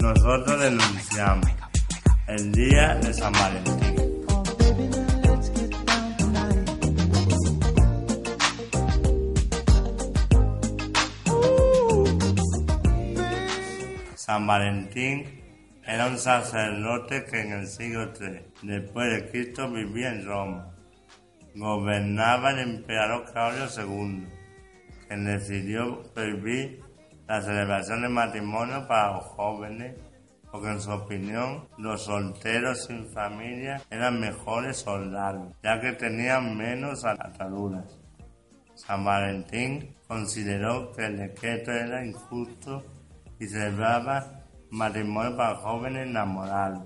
nosotros denunciamos el día de San Valentín. San Valentín era un sacerdote que en el siglo III después de Cristo vivía en Roma. Gobernaba el emperador Claudio II, quien decidió prohibir la celebración de matrimonio para los jóvenes, porque en su opinión los solteros sin familia eran mejores soldados, ya que tenían menos ataduras. San Valentín consideró que el decreto era injusto y celebraba matrimonio para jóvenes enamorados.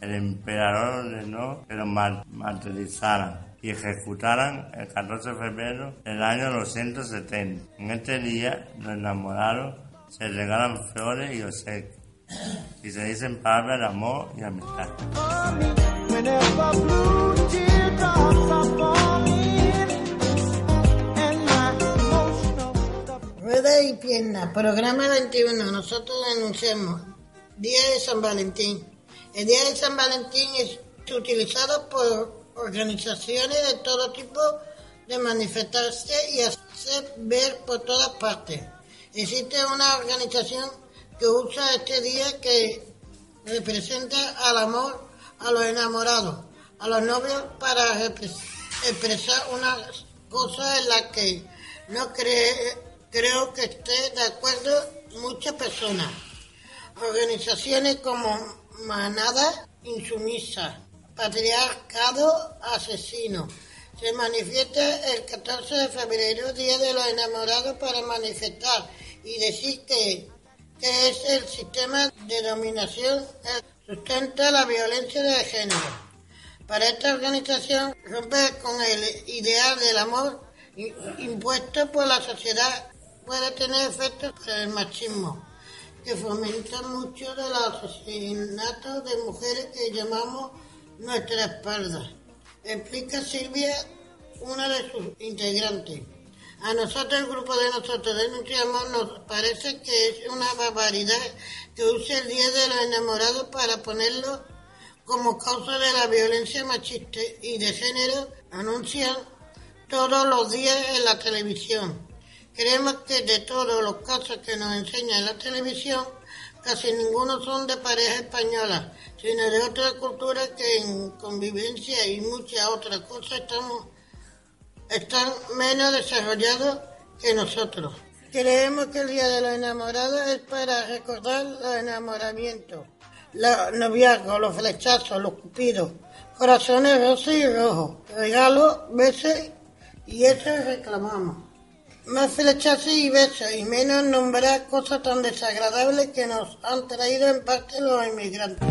El emperador ordenó que los martirizaran y ejecutaran el 14 de febrero del año 270. En este día, los enamorados se regalan flores y obsequios y se dicen palabras de amor y amistad. Rueda y pierna, programa 21. Nosotros denunciamos Día de San Valentín. El Día de San Valentín es utilizado por organizaciones de todo tipo de manifestarse y hacer ver por todas partes. Existe una organización que usa este día que representa al amor a los enamorados, a los novios para expresar una cosa en la que no creo que esté de acuerdo muchas personas. Organizaciones como Manada Insumisa, patriarcado asesino. Se manifiesta el 14 de febrero, Día de los Enamorados, para manifestar y decir que, que es el sistema de dominación que sustenta la violencia de género. Para esta organización, romper con el ideal del amor impuesto por la sociedad puede tener efectos sobre el machismo, que fomenta mucho de los asesinatos de mujeres que llamamos nuestra espalda, explica Silvia, una de sus integrantes. A nosotros, el grupo de nosotros denunciamos, nos parece que es una barbaridad que use el Día de los Enamorados para ponerlo como causa de la violencia machista y de género, anuncian todos los días en la televisión. Creemos que de todos los casos que nos enseña en la televisión, casi ninguno son de pareja española, sino de otra cultura que en convivencia y muchas otras cosas estamos, están menos desarrollados que nosotros. Creemos que el Día de los Enamorados es para recordar los enamoramientos, los noviazgos, los flechazos, los cupidos, corazones rosas y rojos, regalos, besos y eso reclamamos más flechazos y besos y menos nombrar cosas tan desagradables que nos han traído en parte los inmigrantes.